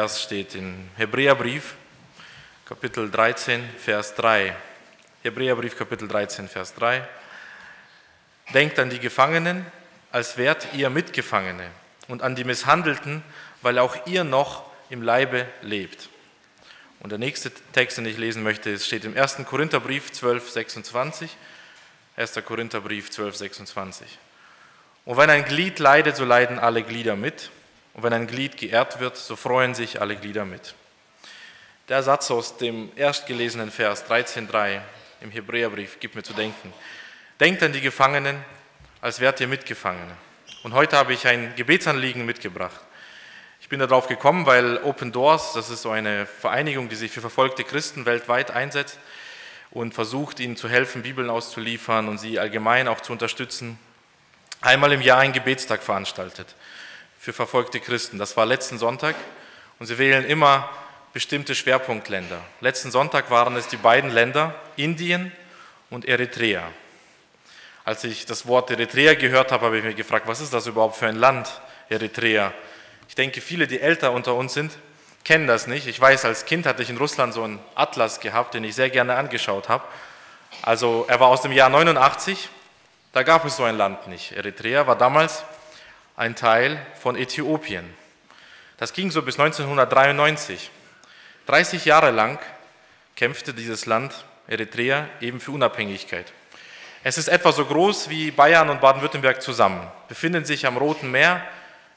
Vers steht in Hebräerbrief, Kapitel 13, Vers 3. Hebräerbrief, Kapitel 13, Vers 3. Denkt an die Gefangenen, als wärt ihr Mitgefangene, und an die Misshandelten, weil auch ihr noch im Leibe lebt. Und der nächste Text, den ich lesen möchte, steht im 1. Korintherbrief 12, 26. 1. Korintherbrief 12, 26. Und wenn ein Glied leidet, so leiden alle Glieder mit. Und wenn ein Glied geehrt wird, so freuen sich alle Glieder mit. Der Satz aus dem erstgelesenen Vers 13.3 im Hebräerbrief gibt mir zu denken. Denkt an die Gefangenen, als wärt ihr Mitgefangene. Und heute habe ich ein Gebetsanliegen mitgebracht. Ich bin darauf gekommen, weil Open Doors, das ist so eine Vereinigung, die sich für verfolgte Christen weltweit einsetzt und versucht, ihnen zu helfen, Bibeln auszuliefern und sie allgemein auch zu unterstützen, einmal im Jahr einen Gebetstag veranstaltet für verfolgte Christen. Das war letzten Sonntag und sie wählen immer bestimmte Schwerpunktländer. Letzten Sonntag waren es die beiden Länder Indien und Eritrea. Als ich das Wort Eritrea gehört habe, habe ich mich gefragt, was ist das überhaupt für ein Land, Eritrea? Ich denke, viele, die älter unter uns sind, kennen das nicht. Ich weiß, als Kind hatte ich in Russland so einen Atlas gehabt, den ich sehr gerne angeschaut habe. Also er war aus dem Jahr 89, da gab es so ein Land nicht. Eritrea war damals ein Teil von Äthiopien. Das ging so bis 1993. 30 Jahre lang kämpfte dieses Land Eritrea eben für Unabhängigkeit. Es ist etwa so groß wie Bayern und Baden-Württemberg zusammen, befinden sich am Roten Meer.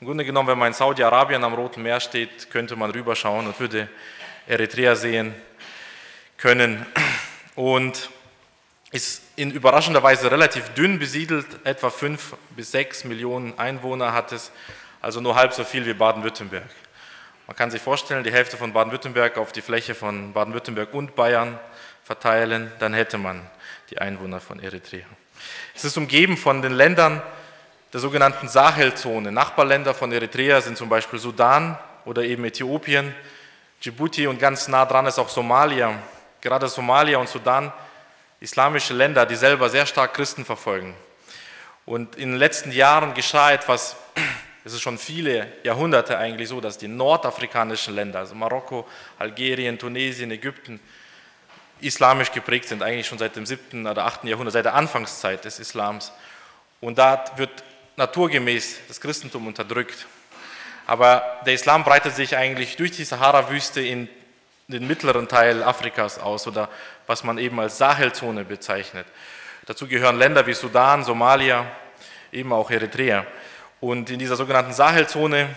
Im Grunde genommen, wenn man in Saudi-Arabien am Roten Meer steht, könnte man rüberschauen und würde Eritrea sehen können. Und ist in überraschender Weise relativ dünn besiedelt, etwa 5 bis 6 Millionen Einwohner hat es, also nur halb so viel wie Baden-Württemberg. Man kann sich vorstellen, die Hälfte von Baden-Württemberg auf die Fläche von Baden-Württemberg und Bayern verteilen, dann hätte man die Einwohner von Eritrea. Es ist umgeben von den Ländern der sogenannten Sahelzone. Nachbarländer von Eritrea sind zum Beispiel Sudan oder eben Äthiopien, Djibouti und ganz nah dran ist auch Somalia. Gerade Somalia und Sudan islamische Länder, die selber sehr stark Christen verfolgen. Und in den letzten Jahren geschah etwas, es ist schon viele Jahrhunderte eigentlich so, dass die nordafrikanischen Länder, also Marokko, Algerien, Tunesien, Ägypten, islamisch geprägt sind, eigentlich schon seit dem 7. oder 8. Jahrhundert, seit der Anfangszeit des Islams. Und da wird naturgemäß das Christentum unterdrückt. Aber der Islam breitet sich eigentlich durch die Sahara-Wüste in den mittleren Teil Afrikas aus oder was man eben als Sahelzone bezeichnet. Dazu gehören Länder wie Sudan, Somalia, eben auch Eritrea. Und in dieser sogenannten Sahelzone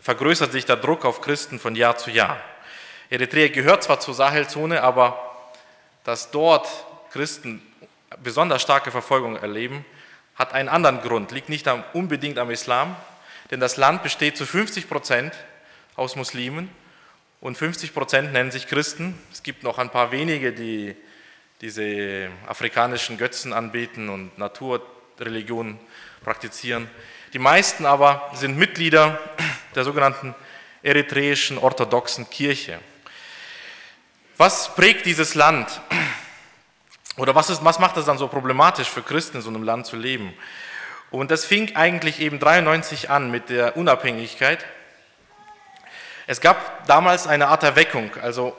vergrößert sich der Druck auf Christen von Jahr zu Jahr. Eritrea gehört zwar zur Sahelzone, aber dass dort Christen besonders starke Verfolgung erleben, hat einen anderen Grund, liegt nicht unbedingt am Islam, denn das Land besteht zu 50 Prozent aus Muslimen und 50 Prozent nennen sich Christen. Es gibt noch ein paar wenige, die diese afrikanischen Götzen anbeten und Naturreligionen praktizieren. Die meisten aber sind Mitglieder der sogenannten eritreischen orthodoxen Kirche. Was prägt dieses Land? Oder was, ist, was macht es dann so problematisch für Christen in so einem Land zu leben? Und das fing eigentlich eben 93 an mit der Unabhängigkeit es gab damals eine Art Erweckung. Also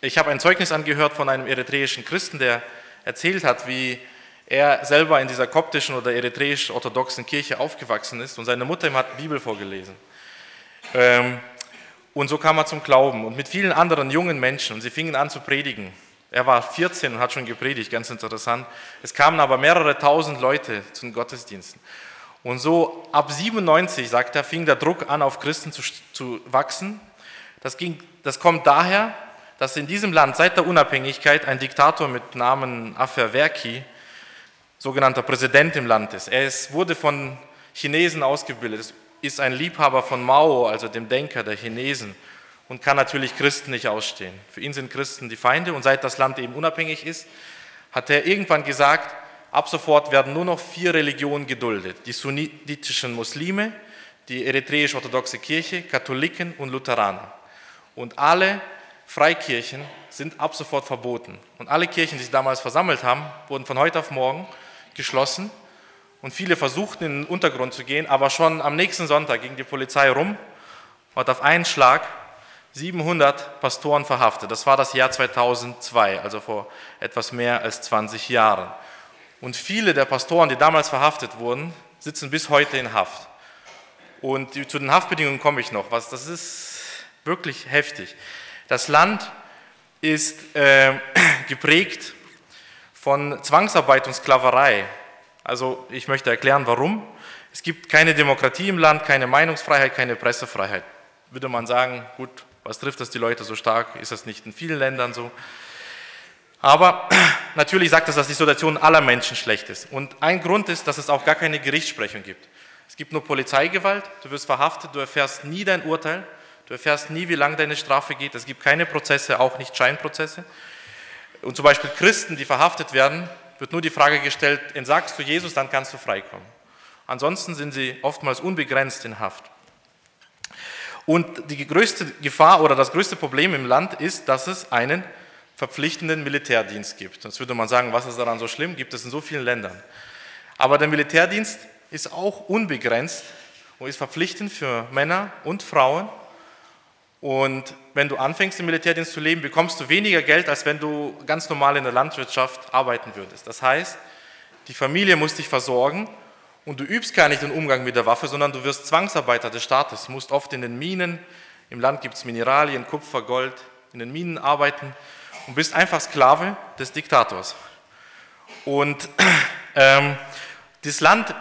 ich habe ein Zeugnis angehört von einem eritreischen Christen, der erzählt hat, wie er selber in dieser koptischen oder eritreisch-orthodoxen Kirche aufgewachsen ist und seine Mutter ihm hat Bibel vorgelesen. Ähm, und so kam er zum Glauben und mit vielen anderen jungen Menschen und sie fingen an zu predigen. Er war 14 und hat schon gepredigt, ganz interessant. Es kamen aber mehrere tausend Leute zu den Gottesdiensten. Und so ab 97, sagt er, fing der Druck an, auf Christen zu, zu wachsen. Das, ging, das kommt daher, dass in diesem Land seit der Unabhängigkeit ein Diktator mit Namen Afewerki sogenannter Präsident im Land ist. Er ist, wurde von Chinesen ausgebildet, ist ein Liebhaber von Mao, also dem Denker der Chinesen, und kann natürlich Christen nicht ausstehen. Für ihn sind Christen die Feinde und seit das Land eben unabhängig ist, hat er irgendwann gesagt, Ab sofort werden nur noch vier Religionen geduldet. Die sunnitischen Muslime, die eritreisch-orthodoxe Kirche, Katholiken und Lutheraner. Und alle Freikirchen sind ab sofort verboten. Und alle Kirchen, die sich damals versammelt haben, wurden von heute auf morgen geschlossen. Und viele versuchten in den Untergrund zu gehen, aber schon am nächsten Sonntag ging die Polizei rum hat auf einen Schlag 700 Pastoren verhaftet. Das war das Jahr 2002, also vor etwas mehr als 20 Jahren. Und viele der Pastoren, die damals verhaftet wurden, sitzen bis heute in Haft. Und zu den Haftbedingungen komme ich noch. Was, das ist wirklich heftig. Das Land ist äh, geprägt von Zwangsarbeit und Sklaverei. Also ich möchte erklären, warum. Es gibt keine Demokratie im Land, keine Meinungsfreiheit, keine Pressefreiheit. Würde man sagen, gut, was trifft das die Leute so stark? Ist das nicht in vielen Ländern so? Aber natürlich sagt das, dass die Situation aller Menschen schlecht ist. Und ein Grund ist, dass es auch gar keine Gerichtssprechung gibt. Es gibt nur Polizeigewalt, du wirst verhaftet, du erfährst nie dein Urteil, du erfährst nie, wie lang deine Strafe geht. Es gibt keine Prozesse, auch nicht Scheinprozesse. Und zum Beispiel Christen, die verhaftet werden, wird nur die Frage gestellt, entsagst du Jesus, dann kannst du freikommen. Ansonsten sind sie oftmals unbegrenzt in Haft. Und die größte Gefahr oder das größte Problem im Land ist, dass es einen verpflichtenden Militärdienst gibt. Jetzt würde man sagen, was ist daran so schlimm? Gibt es in so vielen Ländern. Aber der Militärdienst ist auch unbegrenzt und ist verpflichtend für Männer und Frauen. Und wenn du anfängst, im Militärdienst zu leben, bekommst du weniger Geld, als wenn du ganz normal in der Landwirtschaft arbeiten würdest. Das heißt, die Familie muss dich versorgen und du übst gar nicht den Umgang mit der Waffe, sondern du wirst Zwangsarbeiter des Staates. Du musst oft in den Minen, im Land gibt es Mineralien, Kupfer, Gold, in den Minen arbeiten und bist einfach Sklave des Diktators. Und ähm, das Land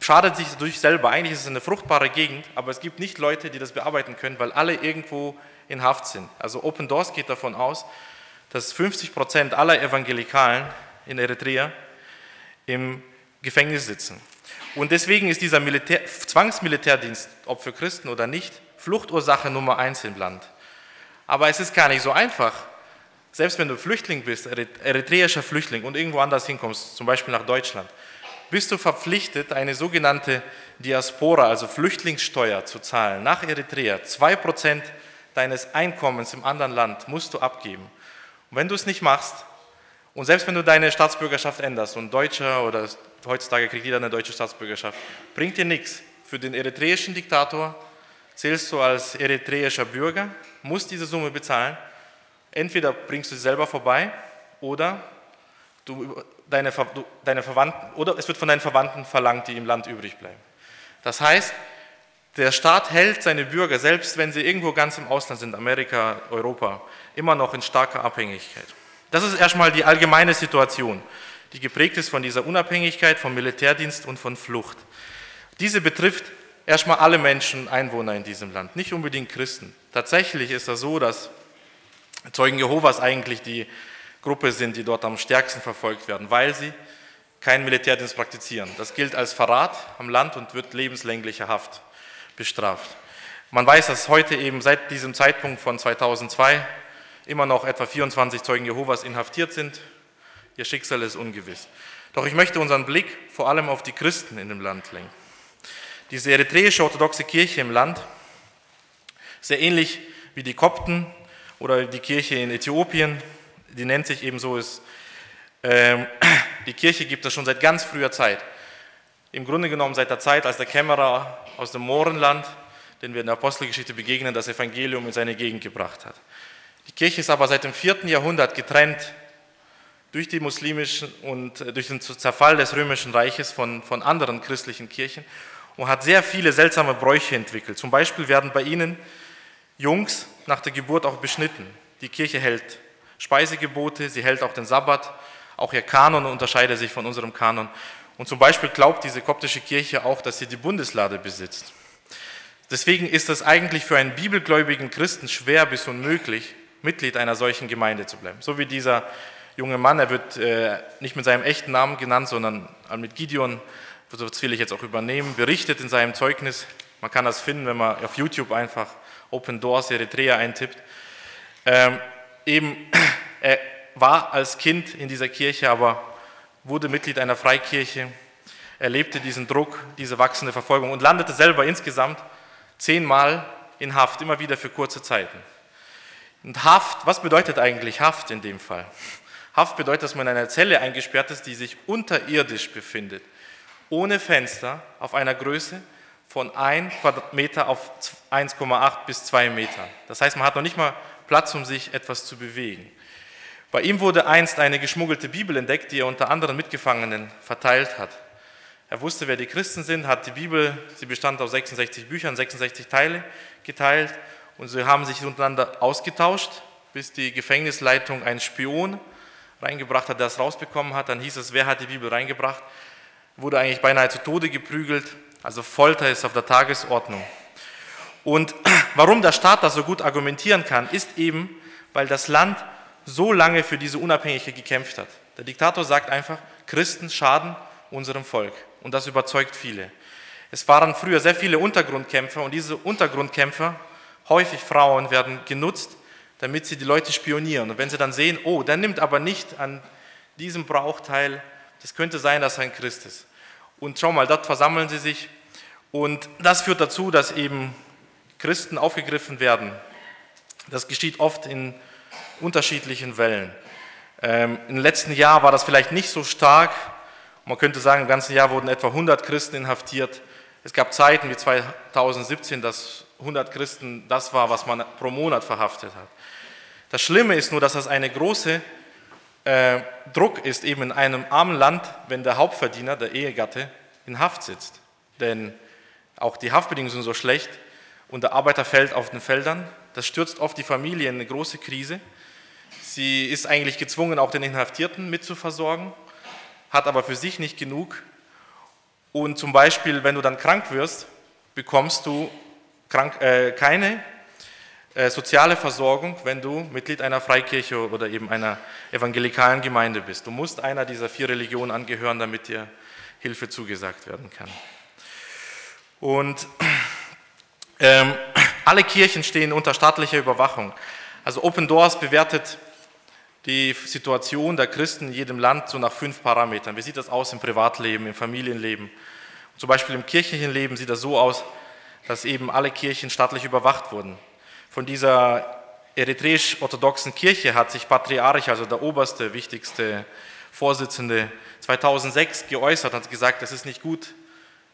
schadet sich dadurch selber. Eigentlich ist es eine fruchtbare Gegend, aber es gibt nicht Leute, die das bearbeiten können, weil alle irgendwo in Haft sind. Also Open Doors geht davon aus, dass 50 Prozent aller Evangelikalen in Eritrea im Gefängnis sitzen. Und deswegen ist dieser Militär, Zwangsmilitärdienst, ob für Christen oder nicht, Fluchtursache Nummer eins im Land. Aber es ist gar nicht so einfach. Selbst wenn du Flüchtling bist, eritreischer Flüchtling und irgendwo anders hinkommst, zum Beispiel nach Deutschland, bist du verpflichtet, eine sogenannte Diaspora, also Flüchtlingssteuer zu zahlen nach Eritrea. Zwei Prozent deines Einkommens im anderen Land musst du abgeben. Und wenn du es nicht machst, und selbst wenn du deine Staatsbürgerschaft änderst und Deutscher oder heutzutage kriegt jeder eine deutsche Staatsbürgerschaft, bringt dir nichts. Für den eritreischen Diktator zählst du als eritreischer Bürger, musst diese Summe bezahlen. Entweder bringst du sie selber vorbei oder du, deine, du, deine Verwandten, oder es wird von deinen Verwandten verlangt, die im Land übrig bleiben. Das heißt, der Staat hält seine Bürger, selbst wenn sie irgendwo ganz im Ausland sind, Amerika, Europa, immer noch in starker Abhängigkeit. Das ist erstmal die allgemeine Situation die geprägt ist von dieser Unabhängigkeit, vom Militärdienst und von Flucht. Diese betrifft erstmal alle Menschen, Einwohner in diesem Land, nicht unbedingt Christen. Tatsächlich ist das so, dass Zeugen Jehovas eigentlich die Gruppe sind, die dort am stärksten verfolgt werden, weil sie keinen Militärdienst praktizieren. Das gilt als Verrat am Land und wird lebenslängliche Haft bestraft. Man weiß, dass heute eben seit diesem Zeitpunkt von 2002 immer noch etwa 24 Zeugen Jehovas inhaftiert sind Ihr Schicksal ist ungewiss. Doch ich möchte unseren Blick vor allem auf die Christen in dem Land lenken. Diese eritreische orthodoxe Kirche im Land, sehr ähnlich wie die Kopten oder die Kirche in Äthiopien, die nennt sich ebenso, ist, äh, die Kirche gibt es schon seit ganz früher Zeit. Im Grunde genommen seit der Zeit, als der Kämmerer aus dem Mohrenland, den wir in der Apostelgeschichte begegnen, das Evangelium in seine Gegend gebracht hat. Die Kirche ist aber seit dem vierten Jahrhundert getrennt durch die muslimischen und äh, durch den Zerfall des römischen Reiches von, von anderen christlichen Kirchen und hat sehr viele seltsame Bräuche entwickelt. Zum Beispiel werden bei ihnen Jungs nach der Geburt auch beschnitten. Die Kirche hält Speisegebote, sie hält auch den Sabbat, auch ihr Kanon unterscheidet sich von unserem Kanon. Und zum Beispiel glaubt diese koptische Kirche auch, dass sie die Bundeslade besitzt. Deswegen ist es eigentlich für einen bibelgläubigen Christen schwer bis unmöglich, Mitglied einer solchen Gemeinde zu bleiben. So wie dieser junge Mann, er wird äh, nicht mit seinem echten Namen genannt, sondern mit Gideon, das will ich jetzt auch übernehmen, berichtet in seinem Zeugnis, man kann das finden, wenn man auf YouTube einfach Open Doors Eritrea eintippt, ähm, eben, er war als Kind in dieser Kirche, aber wurde Mitglied einer Freikirche, erlebte diesen Druck, diese wachsende Verfolgung und landete selber insgesamt zehnmal in Haft, immer wieder für kurze Zeiten. Und Haft, was bedeutet eigentlich Haft in dem Fall? Haft bedeutet, dass man in einer Zelle eingesperrt ist, die sich unterirdisch befindet, ohne Fenster, auf einer Größe von 1 Quadratmeter auf 1,8 bis 2 Meter. Das heißt, man hat noch nicht mal Platz, um sich etwas zu bewegen. Bei ihm wurde einst eine geschmuggelte Bibel entdeckt, die er unter anderen Mitgefangenen verteilt hat. Er wusste, wer die Christen sind, hat die Bibel, sie bestand aus 66 Büchern, 66 Teile geteilt und sie haben sich untereinander ausgetauscht, bis die Gefängnisleitung einen Spion reingebracht hat, der es rausbekommen hat. Dann hieß es, wer hat die Bibel reingebracht? Wurde eigentlich beinahe zu Tode geprügelt. Also Folter ist auf der Tagesordnung. Und warum der Staat das so gut argumentieren kann, ist eben, weil das Land so lange für diese Unabhängigkeit gekämpft hat. Der Diktator sagt einfach, Christen schaden unserem Volk. Und das überzeugt viele. Es waren früher sehr viele Untergrundkämpfer und diese Untergrundkämpfer, häufig Frauen, werden genutzt, damit sie die Leute spionieren. Und wenn sie dann sehen, oh, der nimmt aber nicht an diesem Brauch teil, das könnte sein, dass er ein Christ ist. Und schau mal, dort versammeln sie sich. Und das führt dazu, dass eben Christen aufgegriffen werden. Das geschieht oft in unterschiedlichen Wellen. Ähm, Im letzten Jahr war das vielleicht nicht so stark, man könnte sagen, im ganzen Jahr wurden etwa 100 Christen inhaftiert. Es gab Zeiten wie 2017, dass 100 Christen das war, was man pro Monat verhaftet hat. Das Schlimme ist nur, dass das eine große äh, Druck ist, eben in einem armen Land, wenn der Hauptverdiener, der Ehegatte, in Haft sitzt. Denn auch die Haftbedingungen sind so schlecht und der Arbeiter fällt auf den Feldern. Das stürzt oft die Familie in eine große Krise. Sie ist eigentlich gezwungen, auch den Inhaftierten mitzuversorgen hat aber für sich nicht genug. Und zum Beispiel, wenn du dann krank wirst, bekommst du krank, äh, keine soziale Versorgung, wenn du Mitglied einer Freikirche oder eben einer evangelikalen Gemeinde bist. Du musst einer dieser vier Religionen angehören, damit dir Hilfe zugesagt werden kann. Und ähm, alle Kirchen stehen unter staatlicher Überwachung. Also Open Doors bewertet die Situation der Christen in jedem Land so nach fünf Parametern. Wie sieht das aus im Privatleben, im Familienleben? Zum Beispiel im kirchlichen Leben sieht das so aus, dass eben alle Kirchen staatlich überwacht wurden. Von dieser eritreisch-orthodoxen Kirche hat sich Patriarch, also der oberste, wichtigste Vorsitzende, 2006 geäußert und gesagt, es ist nicht gut,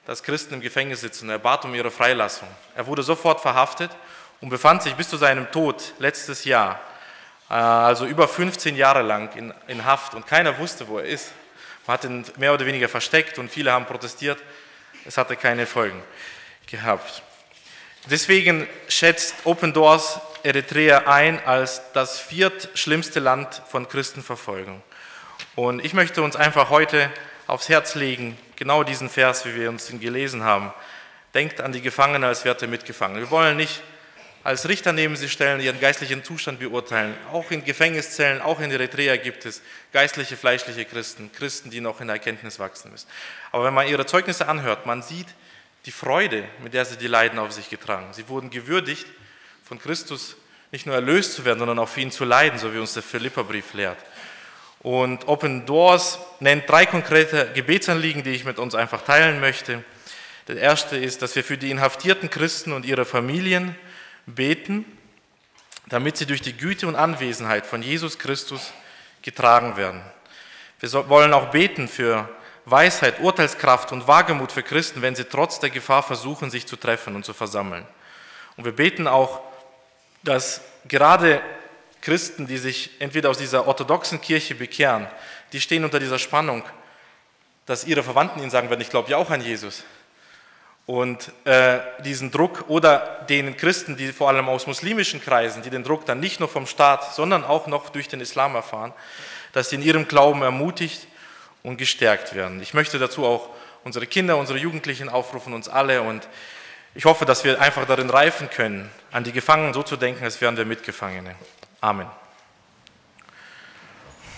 dass Christen im Gefängnis sitzen. Er bat um ihre Freilassung. Er wurde sofort verhaftet und befand sich bis zu seinem Tod letztes Jahr äh, also über 15 Jahre lang in, in Haft und keiner wusste, wo er ist. Man hat ihn mehr oder weniger versteckt und viele haben protestiert. Es hatte keine Folgen gehabt. Deswegen schätzt Open Doors Eritrea ein als das viertschlimmste Land von Christenverfolgung. Und ich möchte uns einfach heute aufs Herz legen, genau diesen Vers, wie wir uns ihn gelesen haben. Denkt an die Gefangenen als Werte mitgefangen. Wir wollen nicht als Richter neben sie stellen, ihren geistlichen Zustand beurteilen. Auch in Gefängniszellen, auch in Eritrea gibt es geistliche, fleischliche Christen, Christen, die noch in Erkenntnis wachsen müssen. Aber wenn man ihre Zeugnisse anhört, man sieht die Freude, mit der sie die Leiden auf sich getragen. Sie wurden gewürdigt, von Christus nicht nur erlöst zu werden, sondern auch für ihn zu leiden, so wie uns der Philipperbrief lehrt. Und Open Doors nennt drei konkrete Gebetsanliegen, die ich mit uns einfach teilen möchte. Der erste ist, dass wir für die inhaftierten Christen und ihre Familien beten, damit sie durch die Güte und Anwesenheit von Jesus Christus getragen werden. Wir wollen auch beten für Weisheit, Urteilskraft und Wagemut für Christen, wenn sie trotz der Gefahr versuchen, sich zu treffen und zu versammeln. Und wir beten auch, dass gerade Christen, die sich entweder aus dieser orthodoxen Kirche bekehren, die stehen unter dieser Spannung, dass ihre Verwandten ihnen sagen werden, ich glaube ja auch an Jesus. Und äh, diesen Druck oder den Christen, die vor allem aus muslimischen Kreisen, die den Druck dann nicht nur vom Staat, sondern auch noch durch den Islam erfahren, dass sie in ihrem Glauben ermutigt und gestärkt werden. Ich möchte dazu auch unsere Kinder, unsere Jugendlichen aufrufen, uns alle. Und ich hoffe, dass wir einfach darin reifen können, an die Gefangenen so zu denken, als wären wir Mitgefangene. Amen.